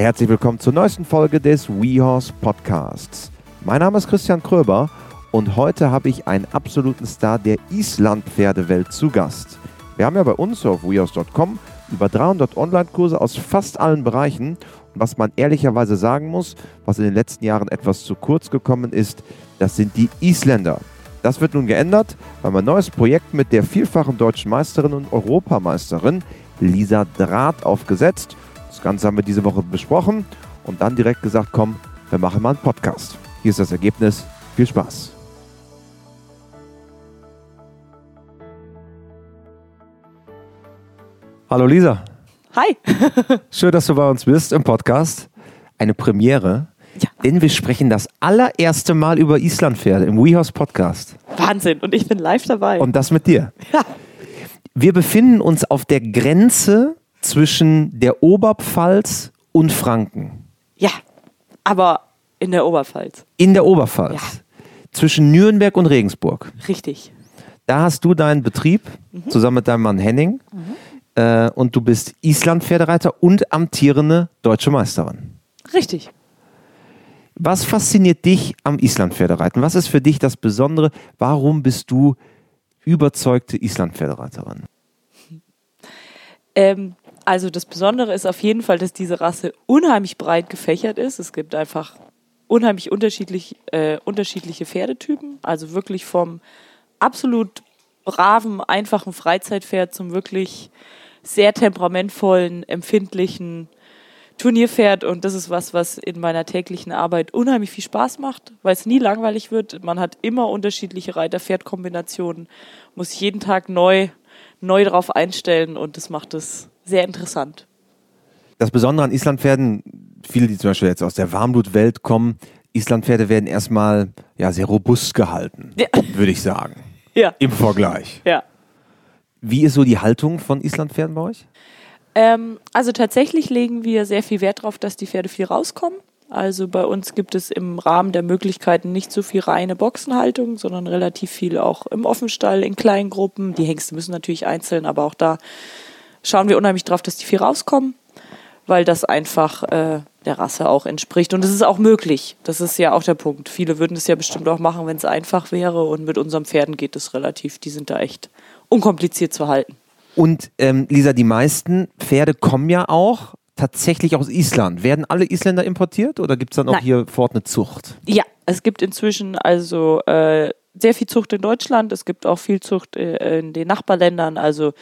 Herzlich willkommen zur neuesten Folge des WeHorse Podcasts. Mein Name ist Christian Kröber und heute habe ich einen absoluten Star der Island-Pferdewelt zu Gast. Wir haben ja bei uns auf WeHorse.com über 300 Online-Kurse aus fast allen Bereichen. Und was man ehrlicherweise sagen muss, was in den letzten Jahren etwas zu kurz gekommen ist, das sind die Isländer. Das wird nun geändert, weil mein neues Projekt mit der vielfachen deutschen Meisterin und Europameisterin Lisa Draht aufgesetzt. Das Ganze haben wir diese Woche besprochen und dann direkt gesagt, komm, wir machen mal einen Podcast. Hier ist das Ergebnis. Viel Spaß. Hallo Lisa. Hi. Schön, dass du bei uns bist im Podcast. Eine Premiere. Ja. Denn wir sprechen das allererste Mal über Islandpferde im WeHorse Podcast. Wahnsinn. Und ich bin live dabei. Und das mit dir. ja. Wir befinden uns auf der Grenze zwischen der Oberpfalz und Franken. Ja. Aber in der Oberpfalz. In der Oberpfalz. Ja. Zwischen Nürnberg und Regensburg. Richtig. Da hast du deinen Betrieb Mhm. zusammen mit deinem Mann Henning. Äh, und du bist Island-Pferdereiter und amtierende deutsche Meisterin. Richtig. Was fasziniert dich am Islandpferdereiten? Was ist für dich das Besondere? Warum bist du überzeugte Islandpferdereiterin? Ähm, also das Besondere ist auf jeden Fall, dass diese Rasse unheimlich breit gefächert ist. Es gibt einfach unheimlich unterschiedlich, äh, unterschiedliche Pferdetypen. Also wirklich vom absolut braven, einfachen Freizeitpferd zum wirklich sehr temperamentvollen, empfindlichen Turnierpferd. Und das ist was, was in meiner täglichen Arbeit unheimlich viel Spaß macht, weil es nie langweilig wird. Man hat immer unterschiedliche Reiter-Pferd-Kombinationen, muss jeden Tag neu, neu drauf einstellen und das macht es sehr interessant. Das Besondere an Islandpferden, viele, die zum Beispiel jetzt aus der Warmblutwelt kommen, Islandpferde werden erstmal ja, sehr robust gehalten, Ja. würde ich sagen. Ja, Im Vergleich. ja. Wie ist so die Haltung von Islandpferden bei euch? Ähm, also tatsächlich legen wir sehr viel Wert darauf, dass die Pferde viel rauskommen. Also bei uns gibt es im Rahmen der Möglichkeiten nicht so viel reine Boxenhaltung, sondern relativ viel auch im Offenstall, in kleinen Gruppen. Die Hengste müssen natürlich einzeln, aber auch da schauen wir unheimlich drauf, dass die viel rauskommen, weil das einfach äh, der Rasse auch entspricht. Und es ist auch möglich. Das ist ja auch der Punkt. Viele würden es ja bestimmt auch machen, wenn es einfach wäre. Und mit unseren Pferden geht es relativ. Die sind da echt unkompliziert zu halten. Und ähm, Lisa, die meisten Pferde kommen ja auch tatsächlich aus Island. Werden alle Isländer importiert oder gibt es dann auch Nein. hier fort eine Zucht? Ja, es gibt inzwischen also äh, sehr viel Zucht in Deutschland. Es gibt auch viel Zucht äh, in den Nachbarländern. Also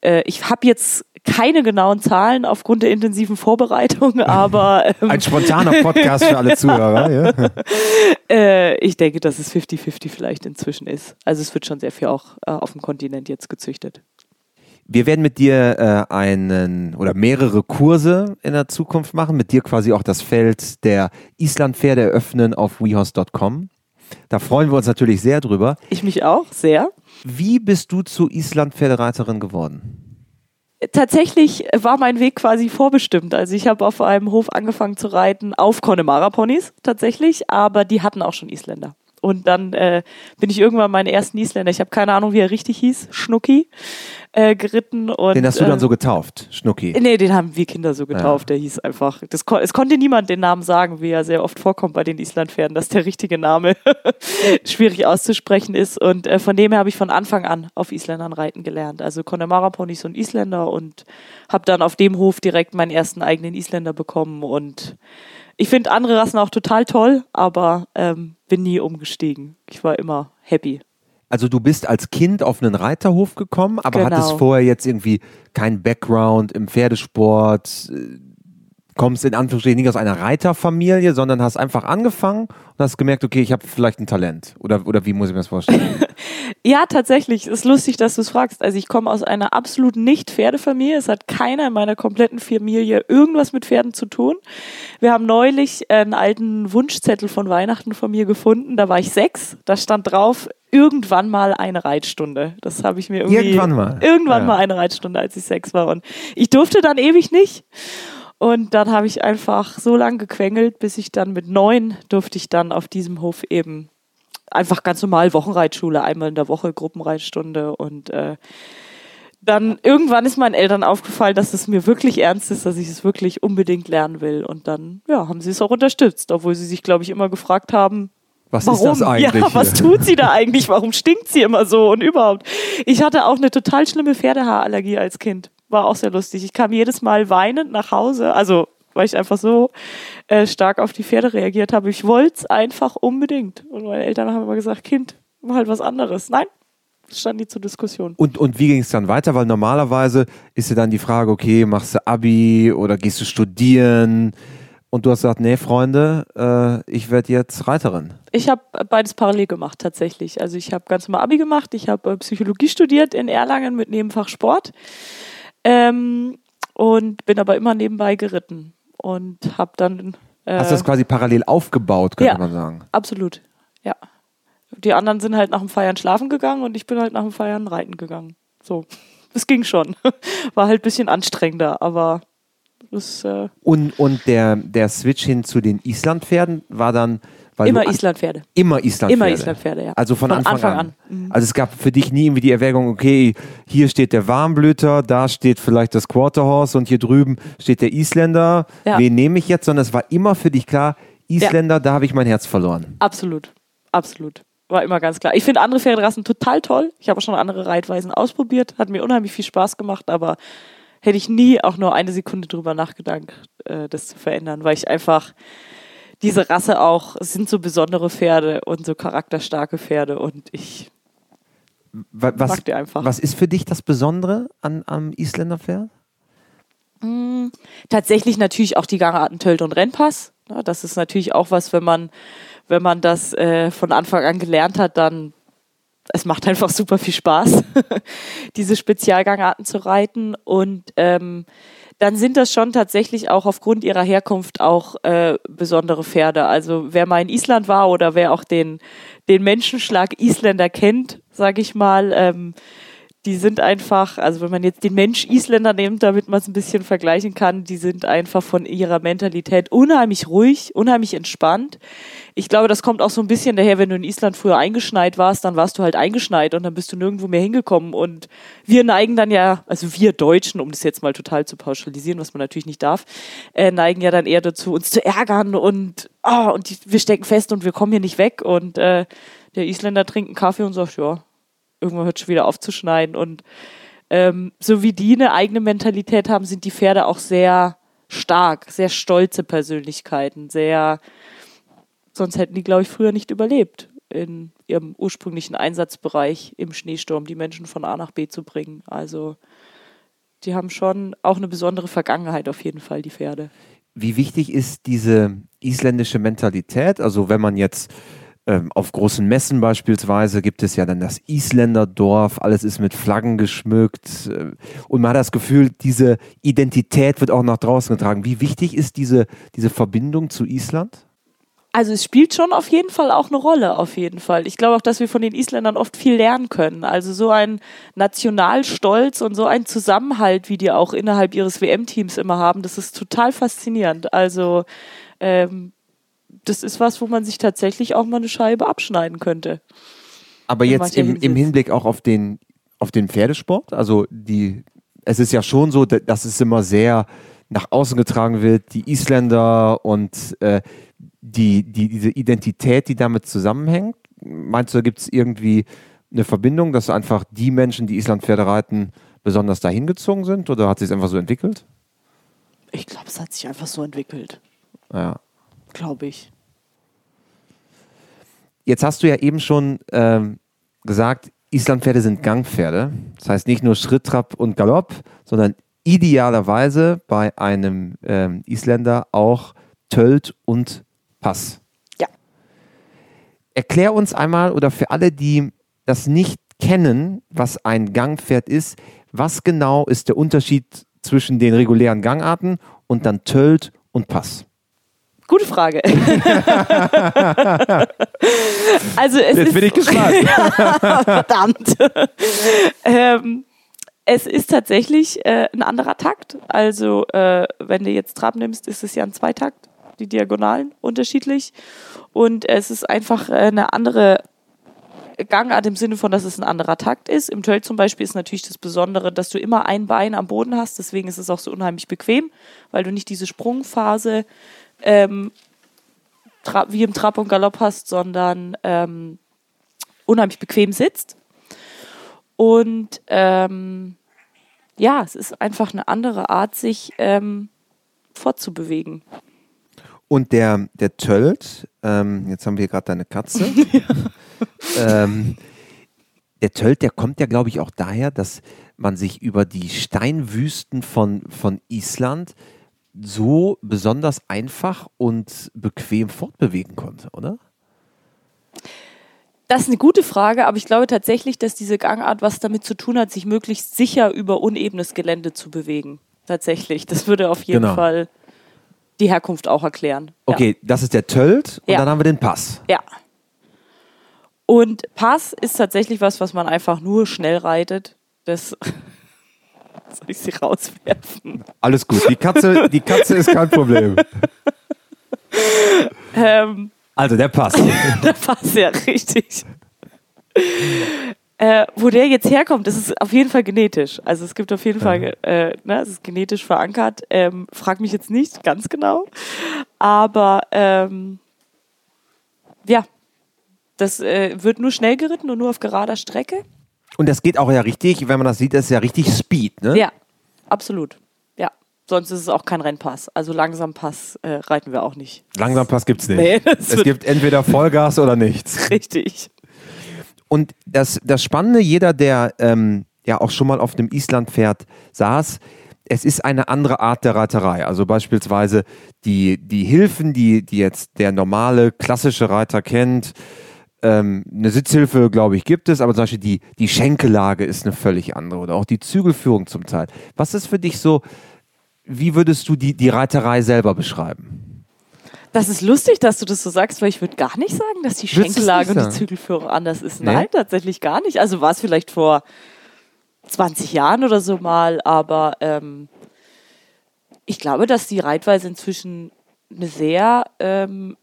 äh, ich habe jetzt keine genauen Zahlen aufgrund der intensiven Vorbereitung, aber ähm, Ein spontaner Podcast für alle Zuhörer. Ja? äh, ich denke, dass es 50-50 vielleicht inzwischen ist. Also es wird schon sehr viel auch äh, auf dem Kontinent jetzt gezüchtet. Wir werden mit dir äh, einen oder mehrere Kurse in der Zukunft machen, mit dir quasi auch das Feld der Islandpferde eröffnen auf wehorse.com. Da freuen wir uns natürlich sehr drüber. Ich mich auch sehr. Wie bist du zu Islandpferdereiterin geworden? Tatsächlich war mein Weg quasi vorbestimmt. Also ich habe auf einem Hof angefangen zu reiten auf Connemara-Ponys tatsächlich, aber die hatten auch schon Isländer. Und dann äh, bin ich irgendwann meinen ersten Isländer, ich habe keine Ahnung, wie er richtig hieß, Schnucki, äh, geritten. Und, Den hast du dann äh, so getauft, Schnucki. Nee, den haben wir Kinder so getauft. Der hieß einfach. Das, es konnte niemand den Namen sagen, wie er sehr oft vorkommt bei den Islandpferden, dass der richtige Name schwierig auszusprechen ist. Und äh, von dem her habe ich von Anfang an auf Isländern reiten gelernt. Also Connemara-Ponys und Isländer und habe dann auf dem Hof direkt meinen ersten eigenen Isländer bekommen. Und ich finde andere Rassen auch total toll, aber ähm, bin nie umgestiegen. Ich war immer happy. Also du bist als Kind auf einen Reiterhof gekommen, aber Genau. hattest vorher jetzt irgendwie keinen Background im Pferdesport, äh, kommst in Anführungsstrichen nicht aus einer Reiterfamilie, sondern hast einfach angefangen und hast gemerkt, okay, ich habe vielleicht ein Talent. Oder, oder wie muss ich mir das vorstellen? Ja, tatsächlich. Ist lustig, dass du es fragst. Also ich komme aus einer absolut nicht Pferdefamilie. Es hat keiner in meiner kompletten Familie irgendwas mit Pferden zu tun. Wir haben neulich einen alten Wunschzettel von Weihnachten von mir gefunden. Da war ich sechs. Da stand drauf, irgendwann mal eine Reitstunde. Das habe ich mir irgendwie... Irgendwann mal. Irgendwann Ja. mal eine Reitstunde, als ich sechs war. Und ich durfte dann ewig nicht. Und dann habe ich einfach so lange gequengelt, bis ich dann mit neun durfte ich dann auf diesem Hof eben einfach ganz normal Wochenreitschule, einmal in der Woche Gruppenreitstunde und äh, dann irgendwann ist meinen Eltern aufgefallen, dass es mir wirklich ernst ist, dass ich es wirklich unbedingt lernen will. Und dann, ja, haben sie es auch unterstützt, obwohl sie sich, glaube ich, immer gefragt haben, Was Warum? ist das eigentlich? Ja, was tut sie da eigentlich? Warum stinkt sie immer so und überhaupt? Ich hatte auch eine total schlimme Pferdehaarallergie als Kind. War auch sehr lustig. Ich kam jedes Mal weinend nach Hause, also weil ich einfach so äh, stark auf die Pferde reagiert habe. Ich wollte es einfach unbedingt. Und meine Eltern haben immer gesagt, Kind, mach halt was anderes. Nein, das stand nie zur Diskussion. Und, und wie ging es dann weiter? Weil normalerweise ist ja dann die Frage, okay, machst du Abi oder gehst du studieren? Und du hast gesagt, nee, Freunde, äh, ich werde jetzt Reiterin. Ich habe beides parallel gemacht tatsächlich. Also ich habe ganz normal Abi gemacht, ich habe äh, Psychologie studiert in Erlangen mit Nebenfach Sport ähm, und bin aber immer nebenbei geritten und habe dann äh, Hast du das quasi parallel aufgebaut, könnte ja. man sagen. absolut, ja. Die anderen sind halt nach dem Feiern schlafen gegangen und ich bin halt nach dem Feiern reiten gegangen. So, es ging schon. War halt ein bisschen anstrengender, aber das äh, Und, und der, der Switch hin zu den Islandpferden war dann. Immer Islandpferde. Immer Islandpferde. Immer Islandpferde, ja. Also von, Von Anfang, Anfang an. an. Mhm. Also es gab für dich nie irgendwie die Erwägung, okay, hier steht der Warmblüter, da steht vielleicht das Quarterhorse und hier drüben steht der Isländer. Ja. Wen nehme ich jetzt? Sondern es war immer für dich klar, Isländer, da habe ich mein Herz verloren. Absolut, absolut. War immer ganz klar. Ich finde andere Pferderassen total toll. Ich habe auch schon andere Reitweisen ausprobiert. Hat mir unheimlich viel Spaß gemacht, aber hätte ich nie auch nur eine Sekunde drüber nachgedacht, äh, das zu verändern, weil ich einfach diese Rasse auch, es sind so besondere Pferde und so charakterstarke Pferde und ich Wa- Was, mag die einfach. was ist für dich das Besondere an, am Isländerpferd? tatsächlich natürlich auch die Gangarten Tölt und Rennpass. Ja, das ist natürlich auch was, wenn man, wenn man das äh, von Anfang an gelernt hat, dann es macht einfach super viel Spaß, diese Spezialgangarten zu reiten. Und ähm, dann sind das schon tatsächlich auch aufgrund ihrer Herkunft auch äh, besondere Pferde. Also wer mal in Island war oder wer auch den, den Menschenschlag Isländer kennt, sage ich mal, ähm, die sind einfach, also wenn man jetzt den Mensch Isländer nimmt, damit man es ein bisschen vergleichen kann, die sind einfach von ihrer Mentalität unheimlich ruhig, unheimlich entspannt. Ich glaube, das kommt auch so ein bisschen daher, wenn du in Island früher eingeschneit warst, dann warst du halt eingeschneit und dann bist du nirgendwo mehr hingekommen. Und wir neigen dann ja, also wir Deutschen, um das jetzt mal total zu pauschalisieren, was man natürlich nicht darf, äh, neigen ja dann eher dazu, uns zu ärgern und, ah, und die, wir stecken fest und wir kommen hier nicht weg. Und äh, der Isländer trinkt einen Kaffee und sagt, ja, irgendwann hört schon wieder aufzuschneiden. Und ähm, so wie die eine eigene Mentalität haben, sind die Pferde auch sehr stark, sehr stolze Persönlichkeiten, sehr, sonst hätten die, glaube ich, früher nicht überlebt, in ihrem ursprünglichen Einsatzbereich im Schneesturm die Menschen von A nach B zu bringen. Also die haben schon auch eine besondere Vergangenheit auf jeden Fall, die Pferde. Wie wichtig ist diese isländische Mentalität? Also wenn man jetzt ähm, auf großen Messen beispielsweise gibt es ja dann das Isländerdorf, alles ist mit Flaggen geschmückt äh, und man hat das Gefühl, diese Identität wird auch nach draußen getragen. Wie wichtig ist diese, diese Verbindung zu Island? Also es spielt schon auf jeden Fall auch eine Rolle, auf jeden Fall. Ich glaube auch, dass wir von den Isländern oft viel lernen können. Also so ein Nationalstolz und so ein Zusammenhalt, wie die auch innerhalb ihres WM-Teams immer haben, das ist total faszinierend. Also ähm, das ist was, wo man sich tatsächlich auch mal eine Scheibe abschneiden könnte. Aber jetzt im, im. Hinblick auch auf den, auf den Pferdesport, also die, es ist ja schon so, da- dass es immer sehr nach außen getragen wird, die Isländer und äh, die, die, diese Identität, die damit zusammenhängt. Meinst du, da gibt es irgendwie eine Verbindung, dass einfach die Menschen, die Islandpferde reiten, besonders dahin gezogen sind oder hat sich es einfach so entwickelt? Ich glaube, es hat sich einfach so entwickelt, Ja. Glaube ich. Jetzt hast du ja eben schon ähm, gesagt, Islandpferde sind Gangpferde. Das heißt nicht nur Schritt, Trab und Galopp, sondern idealerweise bei einem ähm, Isländer auch Tölt und Pass. Ja. Erklär uns einmal oder für alle, die das nicht kennen, was ein Gangpferd ist, was genau ist der Unterschied zwischen den regulären Gangarten und dann Tölt und Pass? Gute Frage. also es ist ich gespannt. Verdammt. ähm, es ist tatsächlich äh, ein anderer Takt. Also, äh, wenn du jetzt Trab nimmst, ist es ja ein Zweitakt, die Diagonalen unterschiedlich. Und es ist einfach äh, eine andere Gangart im Sinne von, dass es ein anderer Takt ist. Im Tölt zum Beispiel ist natürlich das Besondere, dass du immer ein Bein am Boden hast. Deswegen ist es auch so unheimlich bequem, weil du nicht diese Sprungphase ähm, wie im Trab und Galopp hast, sondern ähm, unheimlich bequem sitzt. Und ähm, ja, es ist einfach eine andere Art, sich ähm, fortzubewegen. Und der, der Tölt, ähm, jetzt haben wir gerade deine Katze. ähm, der Tölt, der kommt ja, glaube ich, auch daher, dass man sich über die Steinwüsten von, von Island so besonders einfach und bequem fortbewegen konnte, oder? Das ist eine gute Frage, aber ich glaube tatsächlich, dass diese Gangart was damit zu tun hat, sich möglichst sicher über unebenes Gelände zu bewegen. Tatsächlich. Das würde auf jeden genau. Fall die Herkunft auch erklären. Okay, ja. das ist der Tölt und ja. dann haben wir den Pass. Ja. Und Pass ist tatsächlich was, was man einfach nur schnell reitet. Das soll ich sie rauswerfen? Alles gut. Die Katze, die Katze ist kein Problem. ähm, also der Pass. der Pass, ja, richtig. Äh, wo der jetzt herkommt, das ist auf jeden Fall genetisch. Also es gibt auf jeden. Fall, äh, ne, es ist genetisch verankert. Ähm, frag mich jetzt nicht ganz genau. Aber ähm, ja, das äh, wird nur schnell geritten und nur auf gerader Strecke. Und das geht auch ja richtig, wenn man das sieht, das ist ja richtig Speed, ne? Ja, absolut. Ja. Sonst ist es auch kein Rennpass. Also langsam Pass äh, reiten wir auch nicht. Langsam Pass gibt es nicht. Nee, es gibt entweder Vollgas oder nichts. Richtig. Und das, das Spannende, jeder, der ähm, ja auch schon mal auf dem Islandpferd saß, es ist eine andere Art der Reiterei. Also beispielsweise die, die Hilfen, die, die jetzt der normale, klassische Reiter kennt, ähm, eine Sitzhilfe, glaube ich, gibt es, aber zum Beispiel die, die Schenkellage ist eine völlig andere oder auch die Zügelführung zum Teil. Was ist für dich so, wie würdest du die, die Reiterei selber beschreiben? Das ist lustig, dass du das so sagst, weil ich würde gar nicht sagen, dass die Schenkellage und die Zügelführung anders ist. Nee? Nein, tatsächlich gar nicht. Also war es vielleicht vor 20 Jahren oder so mal, aber ähm, ich glaube, dass die Reitweise inzwischen eine sehr ähm,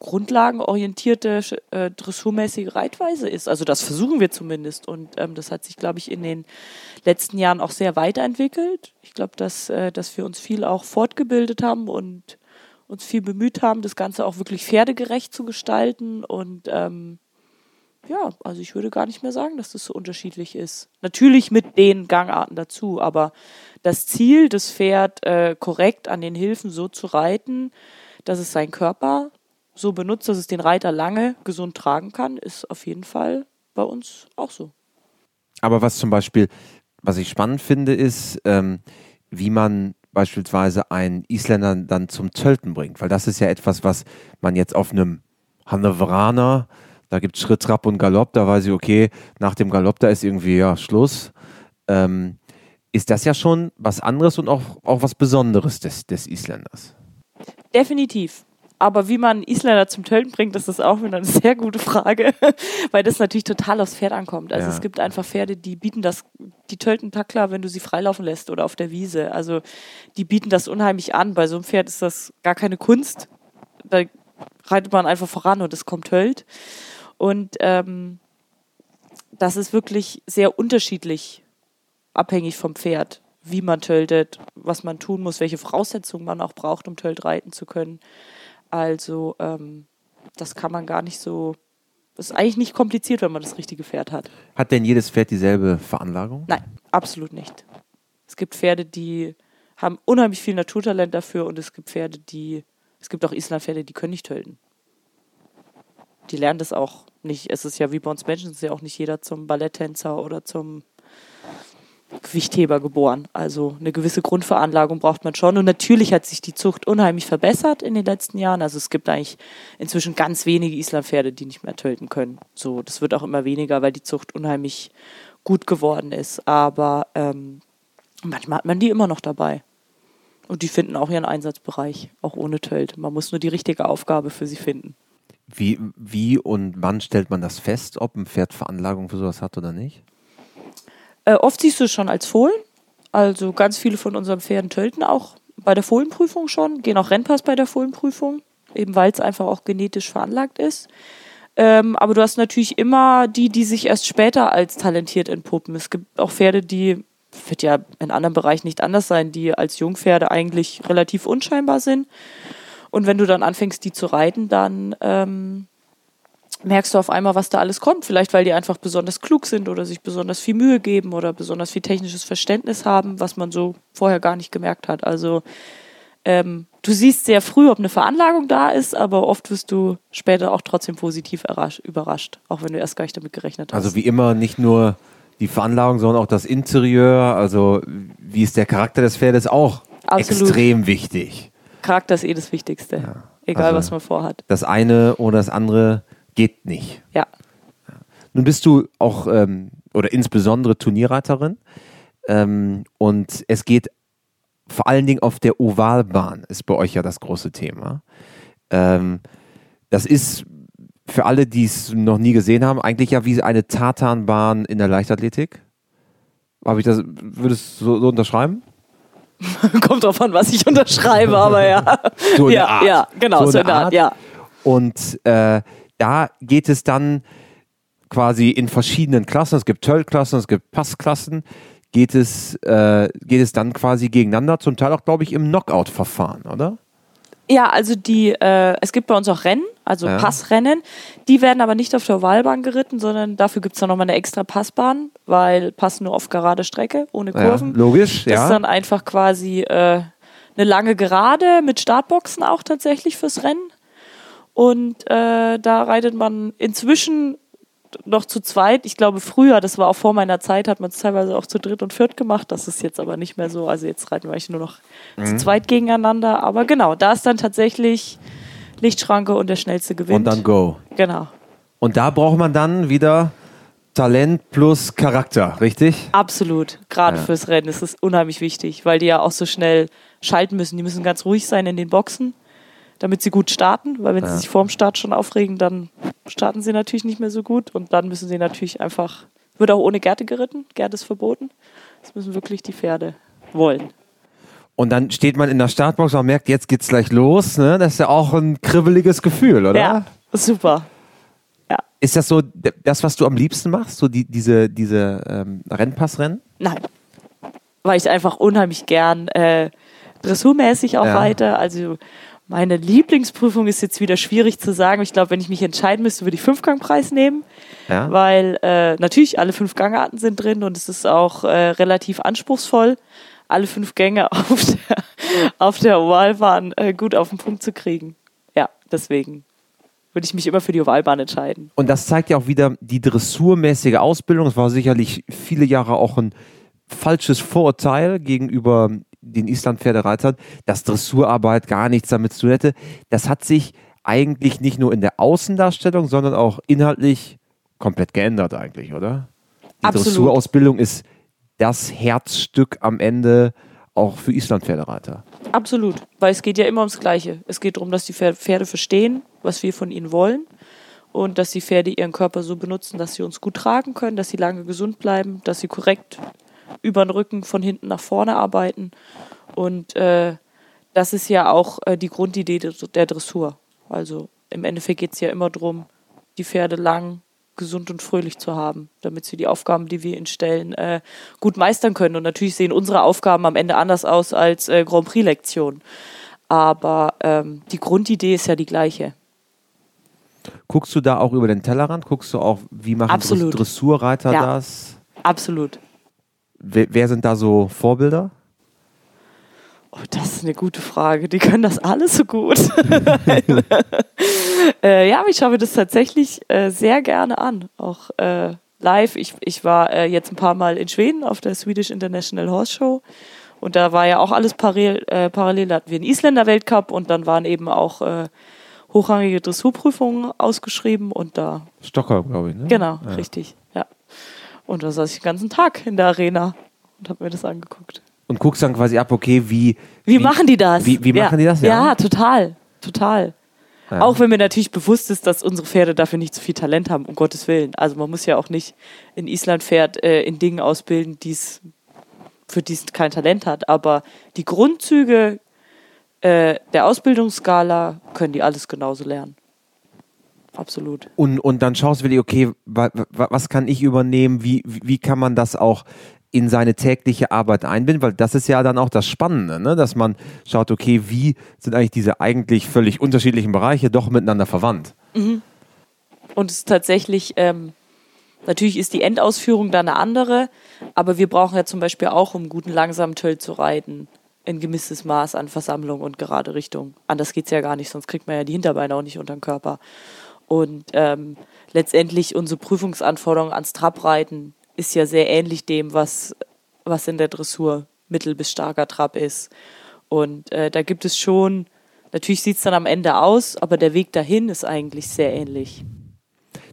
grundlagenorientierte, äh, dressurmäßige Reitweise ist. Also das versuchen wir zumindest. Und ähm, das hat sich, glaube ich, in den letzten Jahren auch sehr weiterentwickelt. Ich glaube, dass, äh, dass wir uns viel auch fortgebildet haben und uns viel bemüht haben, das Ganze auch wirklich pferdegerecht zu gestalten. Und ähm, ja, also ich würde gar nicht mehr sagen, dass das so unterschiedlich ist. Natürlich mit den Gangarten dazu, aber das Ziel, das Pferd äh, korrekt an den Hilfen so zu reiten, dass es seinen Körper so benutzt, dass es den Reiter lange gesund tragen kann, ist auf jeden Fall bei uns auch so. Aber was zum Beispiel, was ich spannend finde, ist, ähm, wie man beispielsweise einen Isländer dann zum Tölten bringt. Weil das ist ja etwas, was man jetzt auf einem Hannoveraner, da gibt es Schritt, Trab und Galopp, da weiß ich, okay, nach dem Galopp, da ist irgendwie ja Schluss. Ähm, ist das ja schon was anderes und auch, auch was Besonderes des, des Isländers. Definitiv. Aber wie man Isländer zum Tölten bringt, das ist auch wieder eine sehr gute Frage, weil das natürlich total aufs Pferd ankommt. Also ja. es gibt einfach Pferde, die bieten das, die Tölten Tackler, wenn du sie freilaufen lässt oder auf der Wiese. Also die bieten das unheimlich an. Bei so einem Pferd ist das gar keine Kunst. Da reitet man einfach voran und es kommt Tölt. Und ähm, das ist wirklich sehr unterschiedlich, abhängig vom Pferd, wie man töltet, was man tun muss, welche Voraussetzungen man auch braucht, um Tölt reiten zu können. Also ähm, das kann man gar nicht so. Das ist eigentlich nicht kompliziert, wenn man das richtige Pferd hat. Hat denn jedes Pferd dieselbe Veranlagung? Nein, absolut nicht. Es gibt Pferde, die haben unheimlich viel Naturtalent dafür und es gibt Pferde, die. Es gibt auch Islandpferde, die können nicht töten. Die lernen das auch nicht. Es ist ja wie bei uns Menschen, es ist ja auch nicht jeder zum Balletttänzer oder zum Gewichtheber geboren. Also eine gewisse Grundveranlagung braucht man schon. Und natürlich hat sich die Zucht unheimlich verbessert in den letzten Jahren. Also es gibt eigentlich inzwischen ganz wenige Islampferde, die nicht mehr töten können. So, das wird auch immer weniger, weil die Zucht unheimlich gut geworden ist. Aber ähm, manchmal hat man die immer noch dabei. Und die finden auch ihren Einsatzbereich, auch ohne Tölt. Man muss nur die richtige Aufgabe für sie finden. Wie, wie und wann stellt man das fest, ob ein Pferd Veranlagung für sowas hat oder nicht? Äh, oft siehst du es schon als Fohlen. Also ganz viele von unseren Pferden tölten auch bei der Fohlenprüfung schon, gehen auch Rennpass bei der Fohlenprüfung, eben weil es einfach auch genetisch veranlagt ist. Ähm, aber du hast natürlich immer die, die sich erst später als talentiert entpuppen. Es gibt auch Pferde, die, wird ja in anderen Bereichen nicht anders sein, die als Jungpferde eigentlich relativ unscheinbar sind. Und wenn du dann anfängst, die zu reiten, dann ähm, merkst du auf einmal, was da alles kommt. Vielleicht, weil die einfach besonders klug sind oder sich besonders viel Mühe geben oder besonders viel technisches Verständnis haben, was man so vorher gar nicht gemerkt hat. Also ähm, du siehst sehr früh, ob eine Veranlagung da ist, aber oft wirst du später auch trotzdem positiv überrascht, auch wenn du erst gar nicht damit gerechnet hast. Also wie immer nicht nur die Veranlagung, sondern auch das Interieur, also wie ist der Charakter des Pferdes auch Absolut. extrem wichtig. Charakter ist eh das Wichtigste, ja. egal also was man vorhat. Das eine oder das andere geht nicht. Ja. Nun bist du auch ähm, oder insbesondere Turnierreiterin ähm, und es geht vor allen Dingen auf der Ovalbahn ist bei euch ja das große Thema. Ähm, das ist für alle, die es noch nie gesehen haben, eigentlich ja wie eine Tartanbahn in der Leichtathletik. Habe ich das, würdest du so, so unterschreiben? Kommt drauf an, was ich unterschreibe, aber ja. So eine ja, Art. ja, genau, so, so eine Art, Art, ja. Und äh, da geht es dann quasi in verschiedenen Klassen. Es gibt Töllklassen, es gibt Passklassen geht es, äh, geht es dann quasi gegeneinander, zum Teil auch, glaube ich, im Knockout-Verfahren, oder? Ja, also die, äh, es gibt bei uns auch Rennen, also ja. Passrennen. Die werden aber nicht auf der Ovalbahn geritten, sondern dafür gibt es dann nochmal eine extra Passbahn, weil Pass nur auf gerade Strecke, ohne Kurven. Ja, logisch, ja. Das ist dann einfach quasi äh, eine lange Gerade mit Startboxen auch tatsächlich fürs Rennen. Und äh, da reitet man inzwischen noch zu zweit. Ich glaube, früher, das war auch vor meiner Zeit, hat man es teilweise auch zu dritt und viert gemacht. Das ist jetzt aber nicht mehr so. Also jetzt reiten wir eigentlich nur noch mhm. zu zweit gegeneinander. Aber genau, da ist dann tatsächlich Lichtschranke und der schnellste gewinnt. Und dann Go. Genau. Und da braucht man dann wieder Talent plus Charakter, richtig? Absolut. Gerade ja. fürs Rennen ist es unheimlich wichtig, weil die ja auch so schnell schalten müssen. Die müssen ganz ruhig sein in den Boxen damit sie gut starten, weil wenn ja. sie sich vorm Start schon aufregen, dann starten sie natürlich nicht mehr so gut und dann müssen sie natürlich einfach, wird auch ohne Gärte geritten, Gärte ist verboten, das müssen wirklich die Pferde wollen. Und dann steht man in der Startbox und merkt, jetzt geht's gleich los, ne? Das ist ja auch ein kribbeliges Gefühl, oder? Ja, super. Ja. Ist das so das, was du am liebsten machst, so die, diese, diese ähm, Rennpassrennen? Nein. Weil ich einfach unheimlich gern äh, dressurmäßig auch ja. reite. Also meine Lieblingsprüfung ist jetzt wieder schwierig zu sagen. Ich glaube, wenn ich mich entscheiden müsste, würde ich Fünfgangpreis nehmen, ja. weil äh, natürlich alle fünf Gangarten sind drin und es ist auch äh, relativ anspruchsvoll, alle fünf Gänge auf der, auf der Ovalbahn äh, gut auf den Punkt zu kriegen. Ja, deswegen würde ich mich immer für die Ovalbahn entscheiden. Und das zeigt ja auch wieder die dressurmäßige Ausbildung. Es war sicherlich viele Jahre auch ein falsches Vorurteil gegenüber den Islandpferdereitern, dass Dressurarbeit gar nichts damit zu tun hätte. Das hat sich eigentlich nicht nur in der Außendarstellung, sondern auch inhaltlich komplett geändert eigentlich, oder? Die Absolut. Dressurausbildung ist das Herzstück am Ende auch für Islandpferdereiter. Absolut, weil es geht ja immer ums Gleiche. Es geht darum, dass die Pferde verstehen, was wir von ihnen wollen und dass die Pferde ihren Körper so benutzen, dass sie uns gut tragen können, dass sie lange gesund bleiben, dass sie korrekt über den Rücken von hinten nach vorne arbeiten. Und äh, das ist ja auch äh, die Grundidee der Dressur. Also im Endeffekt geht es ja immer darum, die Pferde lang, gesund und fröhlich zu haben, damit sie die Aufgaben, die wir ihnen stellen, äh, gut meistern können. Und natürlich sehen unsere Aufgaben am Ende anders aus als äh, Grand Prix-Lektionen. Aber ähm, die Grundidee ist ja die gleiche. Guckst du da auch über den Tellerrand? Guckst du auch, wie machen Absolut. Dressurreiter ja. das? Absolut. Wer, wer sind da so Vorbilder? Oh, das ist eine gute Frage. Die können das alle so gut. äh, ja, ich schaue mir das tatsächlich äh, sehr gerne an. Auch äh, live. Ich, ich war äh, jetzt ein paar Mal in Schweden auf der Swedish International Horse Show. Und da war ja auch alles parallel. Äh, parallel da hatten wir einen Isländer Weltcup und dann waren eben auch äh, hochrangige Dressurprüfungen ausgeschrieben. Und da. Stockholm, glaube ich. Ne? Genau, ja. richtig. Ja. Und da saß ich den ganzen Tag in der Arena und habe mir das angeguckt. Und guckst dann quasi ab, okay, wie. Wie, wie machen die das? Wie, wie ja. machen die das? Ja, ja total. Total. Ja. Auch wenn mir natürlich bewusst ist, dass unsere Pferde dafür nicht so viel Talent haben, um Gottes Willen. Also man muss ja auch nicht in Island Pferd äh, in Dingen ausbilden, die's, für die es kein Talent hat. Aber die Grundzüge äh, der Ausbildungsskala können die alles genauso lernen. Absolut. Und, und dann schaust du wirklich, okay, wa, wa, was kann ich übernehmen? Wie, wie kann man das auch in seine tägliche Arbeit einbinden? Weil das ist ja dann auch das Spannende, ne? dass man schaut, okay, wie sind eigentlich diese eigentlich völlig unterschiedlichen Bereiche doch miteinander verwandt? Mhm. Und es ist tatsächlich, ähm, natürlich ist die Endausführung dann eine andere, aber wir brauchen ja zum Beispiel auch, um guten langsamen Töll zu reiten, ein gewisses Maß an Versammlung und gerade Richtung. Anders geht es ja gar nicht, sonst kriegt man ja die Hinterbeine auch nicht unter den Körper. Und ähm, letztendlich unsere Prüfungsanforderungen ans Trabreiten ist ja sehr ähnlich dem, was, was in der Dressur mittel- bis starker Trab ist. Und äh, da gibt es schon, natürlich sieht es dann am Ende aus, aber der Weg dahin ist eigentlich sehr ähnlich.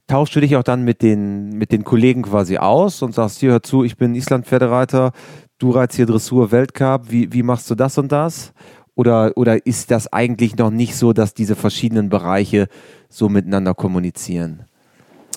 Tauschst du dich auch dann mit den, mit den Kollegen quasi aus und sagst, hier hör zu, ich bin Island-Pferdereiter, du reitest hier Dressur Weltcup, wie, wie machst du das und das? Oder, oder ist das eigentlich noch nicht so, dass diese verschiedenen Bereiche so miteinander kommunizieren?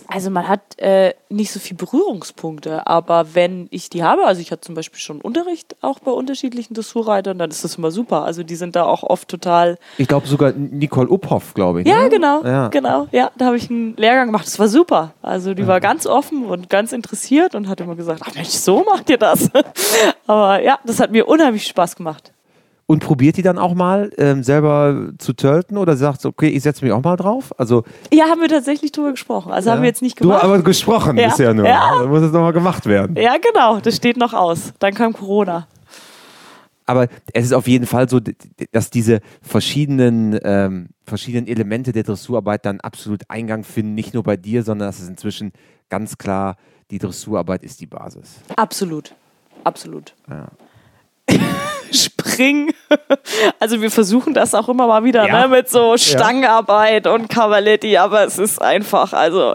Also man hat äh, nicht so viel Berührungspunkte, aber wenn ich die habe, also ich hatte zum Beispiel schon Unterricht auch bei unterschiedlichen Dressurreitern, dann ist das immer super. Also die sind da auch oft total. Ich glaube sogar Nicole Uphoff, glaube ich. Ja, ne? genau, Ja. genau. Ja, da habe ich einen Lehrgang gemacht. Das war super. Also die war ganz offen und ganz interessiert und hat immer gesagt, ach Mensch, so macht ihr das. aber ja, das hat mir unheimlich Spaß gemacht. Und probiert die dann auch mal ähm, selber zu tölten oder sagt, okay, ich setze mich auch mal drauf? Also, Ja, haben wir tatsächlich drüber gesprochen. Also haben wir jetzt nicht gemacht. Du aber gesprochen Ja. bisher nur. Ja. Da muss es nochmal gemacht werden. ja, genau. Das steht noch aus. Dann kam Corona. Aber es ist auf jeden Fall so, dass diese verschiedenen, ähm, verschiedenen Elemente der Dressurarbeit dann absolut Eingang finden, nicht nur bei dir, sondern dass es inzwischen ganz klar, die Dressurarbeit ist die Basis. Absolut. Absolut. Ja. Springen. Also wir versuchen das auch immer mal wieder Ja. ne, mit so Stangenarbeit und Cavaletti, aber es ist einfach, also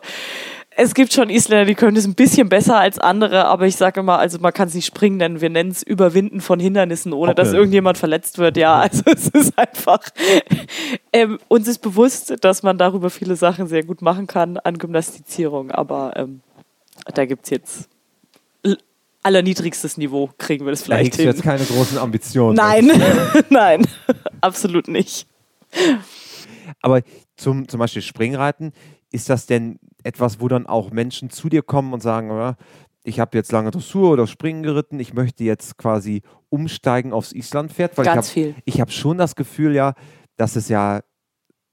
es gibt schon Isländer, die können es ein bisschen besser als andere, aber ich sage immer, also man kann es nicht springen nennen, wir nennen es Überwinden von Hindernissen, ohne dass Hoppeln. irgendjemand verletzt wird. Ja, also es ist einfach, ähm, uns ist bewusst, dass man darüber viele Sachen sehr gut machen kann an Gymnastizierung, aber ähm, da gibt es jetzt allerniedrigstes Niveau, kriegen wir das Da vielleicht du hin. jetzt keine großen Ambitionen. Nein, nein, absolut nicht. Aber zum, zum Beispiel Springreiten, ist das denn etwas, wo dann auch Menschen zu dir kommen und sagen, ja, ich habe jetzt lange Dressur oder Springen geritten, ich möchte jetzt quasi umsteigen aufs Islandpferd? Weil Ganz ich viel. habe ich hab schon das Gefühl, ja, dass es ja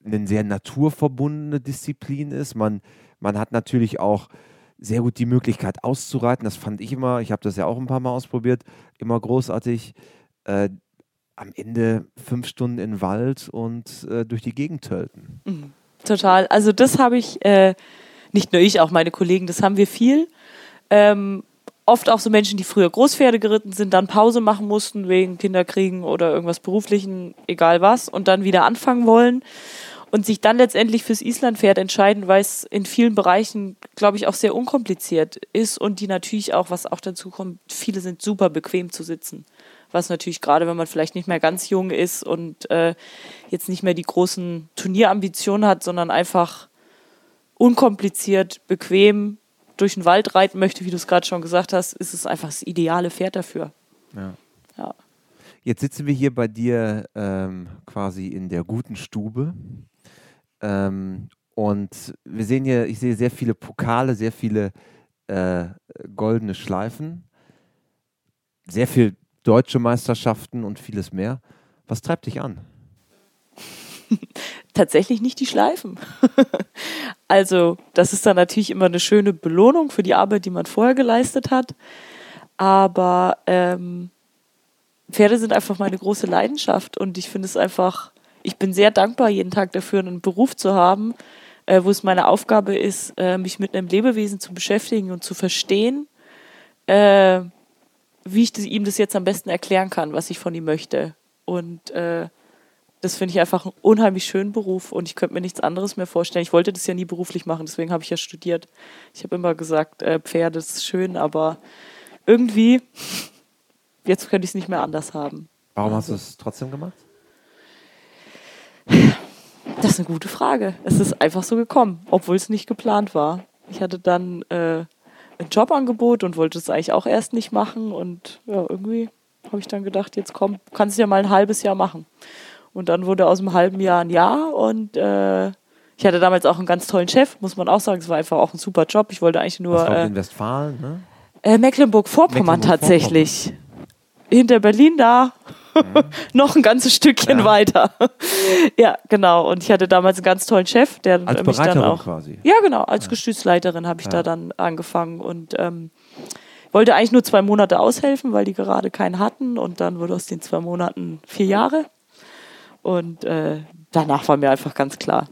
eine sehr naturverbundene Disziplin ist. Man, man hat natürlich auch sehr gut die Möglichkeit auszureiten. Das fand ich immer, ich habe das ja auch ein paar Mal ausprobiert, immer großartig. Äh, am Ende fünf Stunden in den Wald und äh, durch die Gegend tölten. Total. Also das habe ich, äh, nicht nur ich, auch meine Kollegen, das haben wir viel. Ähm, oft auch so Menschen, die früher Großpferde geritten sind, dann Pause machen mussten wegen Kinderkriegen oder irgendwas Beruflichen, egal was, und dann wieder anfangen wollen und sich dann letztendlich fürs Islandpferd entscheiden, weil es in vielen Bereichen, glaube ich, auch sehr unkompliziert ist und die natürlich auch, was auch dazu kommt, viele sind super bequem zu sitzen. Was natürlich gerade, wenn man vielleicht nicht mehr ganz jung ist und äh, jetzt nicht mehr die großen Turnierambitionen hat, sondern einfach unkompliziert, bequem durch den Wald reiten möchte, wie du es gerade schon gesagt hast, ist es einfach das ideale Pferd dafür. Ja. Ja. Jetzt sitzen wir hier bei dir ähm, quasi in der guten Stube. Ähm, und wir sehen hier, ich sehe sehr viele Pokale, sehr viele äh, goldene Schleifen, sehr viel deutsche Meisterschaften und vieles mehr. Was treibt dich an? tatsächlich nicht die Schleifen. also, das ist dann natürlich immer eine schöne Belohnung für die Arbeit, die man vorher geleistet hat. Aber ähm, Pferde sind einfach meine große Leidenschaft und ich finde es einfach, ich bin sehr dankbar, jeden Tag dafür einen Beruf zu haben, äh, wo es meine Aufgabe ist, äh, mich mit einem Lebewesen zu beschäftigen und zu verstehen, äh, wie ich das, ihm das jetzt am besten erklären kann, was ich von ihm möchte. Und äh, das finde ich einfach einen unheimlich schönen Beruf und ich könnte mir nichts anderes mehr vorstellen. Ich wollte das ja nie beruflich machen, deswegen habe ich ja studiert. Ich habe immer gesagt, äh, Pferde ist schön, aber irgendwie, jetzt könnte ich es nicht mehr anders haben. Warum hast du es trotzdem gemacht? Das ist eine gute Frage. Es ist einfach so gekommen, obwohl es nicht geplant war. Ich hatte dann äh, ein Jobangebot und wollte es eigentlich auch erst nicht machen und ja, irgendwie habe ich dann gedacht, jetzt komm, kannst du ja mal ein halbes Jahr machen. Und dann wurde aus einem halben Jahr ein Jahr und äh, ich hatte damals auch einen ganz tollen Chef, muss man auch sagen. Es war einfach auch ein super Job. Ich wollte eigentlich nur Das war äh, in Westfalen, ne? äh, Mecklenburg-Vorpommern Mecklenburg-Vorpommern. tatsächlich. Hinter Berlin da. Noch ein ganzes Stückchen Ja. weiter. ja, genau. Und ich hatte damals einen ganz tollen Chef, der Als mich dann auch. quasi. Ja, genau. Als Gestützleiterin habe ich da dann angefangen und ähm, wollte eigentlich nur zwei Monate aushelfen, weil die gerade keinen hatten. Und dann wurde aus den zwei Monaten vier Jahre. Und äh, danach war mir einfach ganz klar,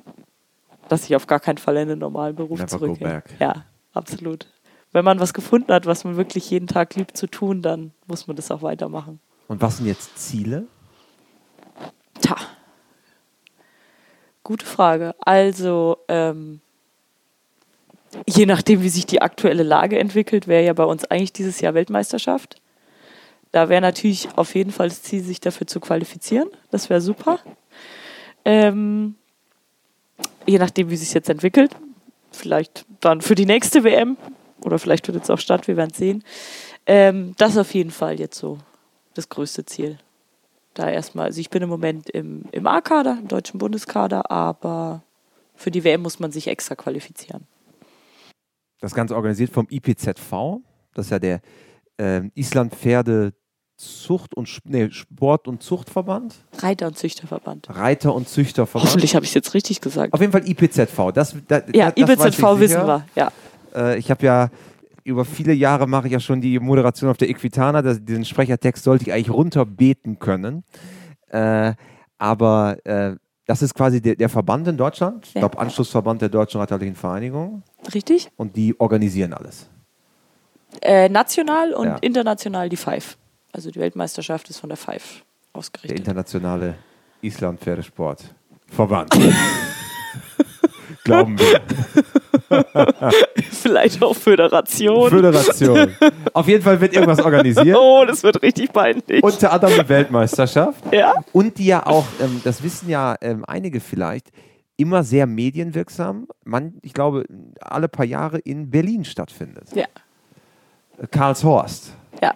dass ich auf gar keinen Fall in den normalen Beruf Never zurückgehe. Ja, absolut. Wenn man was gefunden hat, was man wirklich jeden Tag liebt zu tun, dann muss man das auch weitermachen. Und was sind jetzt Ziele? Tja. Gute Frage. Also, ähm, je nachdem, wie sich die aktuelle Lage entwickelt, wäre ja bei uns eigentlich dieses Jahr Weltmeisterschaft. Da wäre natürlich auf jeden Fall das Ziel, sich dafür zu qualifizieren. Das wäre super. Ähm, je nachdem, wie sich jetzt entwickelt. Vielleicht dann für die nächste WM oder vielleicht findet es auch statt, wir werden es sehen. Ähm, das ist auf jeden Fall jetzt so das größte Ziel da erstmal, also ich bin im Moment im, im A-Kader, im deutschen Bundeskader, aber für die WM muss man sich extra qualifizieren. Das Ganze organisiert vom IPZV. Das ist ja der ähm, Island Pferde Zucht und nee, Sport- und Zuchtverband. Reiter- und Züchterverband. Reiter- und Züchterverband. Hoffentlich habe ich es jetzt richtig gesagt. Auf jeden Fall IPZV. Das, da, Ja, da- das IPZV wissen wir, ja. Äh, ich habe ja über viele Jahre mache ich ja schon die Moderation auf der Equitana. Das, diesen Sprechertext sollte ich eigentlich runterbeten können. Äh, aber äh, das ist quasi der, der Verband in Deutschland. Ich Ja. glaube, Anschlussverband der Deutschen Reiterlichen Vereinigung. Richtig? Und die organisieren alles. Äh, national und Ja. international die Five. Also die Weltmeisterschaft ist von der Five Der ausgerichtet. internationale Island-Pferdesport. Verband. Glauben wir. Vielleicht auch Föderation. Föderation. Auf jeden Fall wird irgendwas organisiert. oh, das wird richtig peinlich. Unter anderem eine Weltmeisterschaft. ja? Und die ja auch, ähm, das wissen ja ähm, einige vielleicht, immer sehr medienwirksam. Man, ich glaube, alle paar Jahre in Berlin stattfindet. Ja. Äh, Karlshorst. Ja.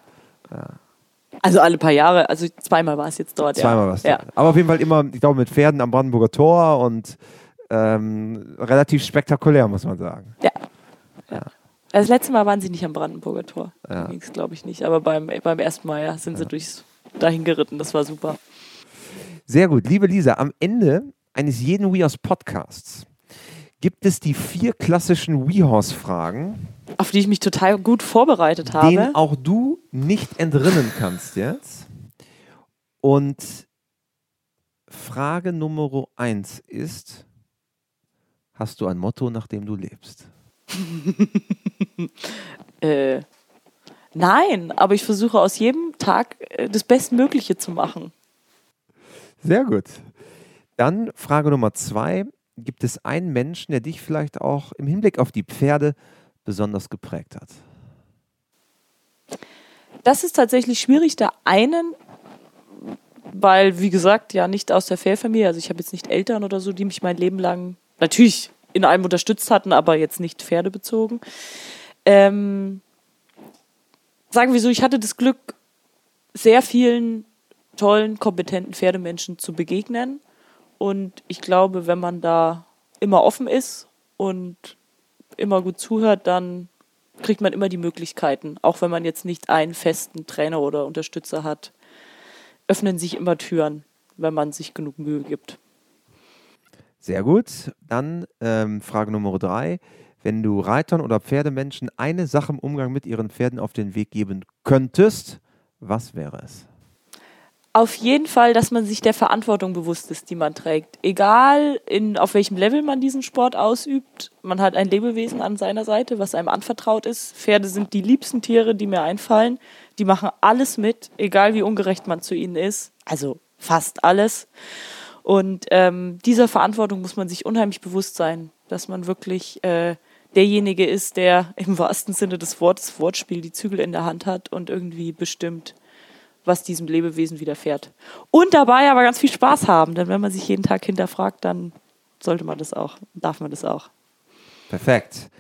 Also alle paar Jahre, also zweimal war es jetzt dort. Zweimal ja. was. Ja. da. Aber auf jeden Fall immer, ich glaube, mit Pferden am Brandenburger Tor und ähm, relativ spektakulär, muss man sagen. Ja. ja. Das letzte Mal waren sie nicht am Brandenburger Tor. Ja. Ging es, glaube ich, nicht. Aber beim, beim ersten Mal ja, sind sie durchs dahin geritten. Das war super. Sehr gut. Liebe Lisa, am Ende eines jeden WeHorse Podcasts gibt es die vier klassischen WeHorse-Fragen, Auf die ich mich total gut vorbereitet habe. denen auch du nicht entrinnen kannst jetzt. Und Frage Nummer eins ist: Hast du ein Motto, nach dem du lebst? Äh, nein, aber ich versuche aus jedem Tag äh, das Bestmögliche zu machen. Sehr gut. Dann Frage Nummer zwei: Gibt es einen Menschen, der dich vielleicht auch im Hinblick auf die Pferde besonders geprägt hat? Das ist tatsächlich schwierig, da einen, weil, wie gesagt, ja nicht aus der Fair-Familie, also ich habe jetzt nicht Eltern oder so, die mich mein Leben lang natürlich in allem unterstützt hatten, aber jetzt nicht pferdebezogen. Ähm, sagen wir so, ich hatte das Glück, sehr vielen tollen, kompetenten Pferdemenschen zu begegnen. Und ich glaube, wenn man da immer offen ist und immer gut zuhört, dann kriegt man immer die Möglichkeiten. Auch wenn man jetzt nicht einen festen Trainer oder Unterstützer hat, öffnen sich immer Türen, wenn man sich genug Mühe gibt. Sehr gut. Dann ähm, Frage Nummer drei. Wenn du Reitern oder Pferdemenschen eine Sache im Umgang mit ihren Pferden auf den Weg geben könntest, was wäre es? Auf jeden Fall, dass man sich der Verantwortung bewusst ist, die man trägt. Egal, in, auf welchem Level man diesen Sport ausübt, man hat ein Lebewesen an seiner Seite, was einem anvertraut ist. Pferde sind die liebsten Tiere, die mir einfallen. Die machen alles mit, egal wie ungerecht man zu ihnen ist. Also fast alles. Und ähm, dieser Verantwortung muss man sich unheimlich bewusst sein, dass man wirklich äh, derjenige ist, der im wahrsten Sinne des Wortes Wortspiel die Zügel in der Hand hat und irgendwie bestimmt, was diesem Lebewesen widerfährt. Und dabei aber ganz viel Spaß haben, denn wenn man sich jeden Tag hinterfragt, dann sollte man das auch, darf man das auch. Perfekt.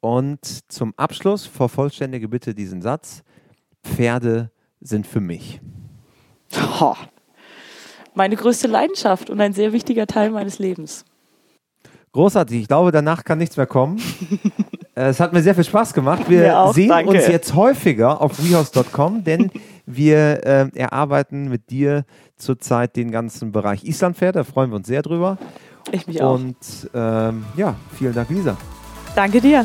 Und zum Abschluss vervollständige bitte diesen Satz. Pferde sind für mich. Ho. Meine größte Leidenschaft und ein sehr wichtiger Teil meines Lebens. Großartig. Ich glaube, danach kann nichts mehr kommen. Äh, es hat mir sehr viel Spaß gemacht. Wir auch, sehen danke. uns jetzt häufiger auf wehouse.com, denn wir äh, erarbeiten mit dir zurzeit den ganzen Bereich Islandpferd. Da freuen wir uns sehr drüber. Ich mich auch. Und ähm, ja, vielen Dank, Lisa. Danke dir.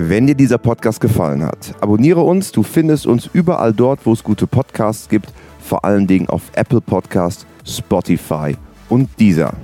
Wenn dir dieser Podcast gefallen hat, abonniere uns. Du findest uns überall dort, wo es gute Podcasts gibt. Vor allen Dingen auf Apple Podcast, Spotify und dieser.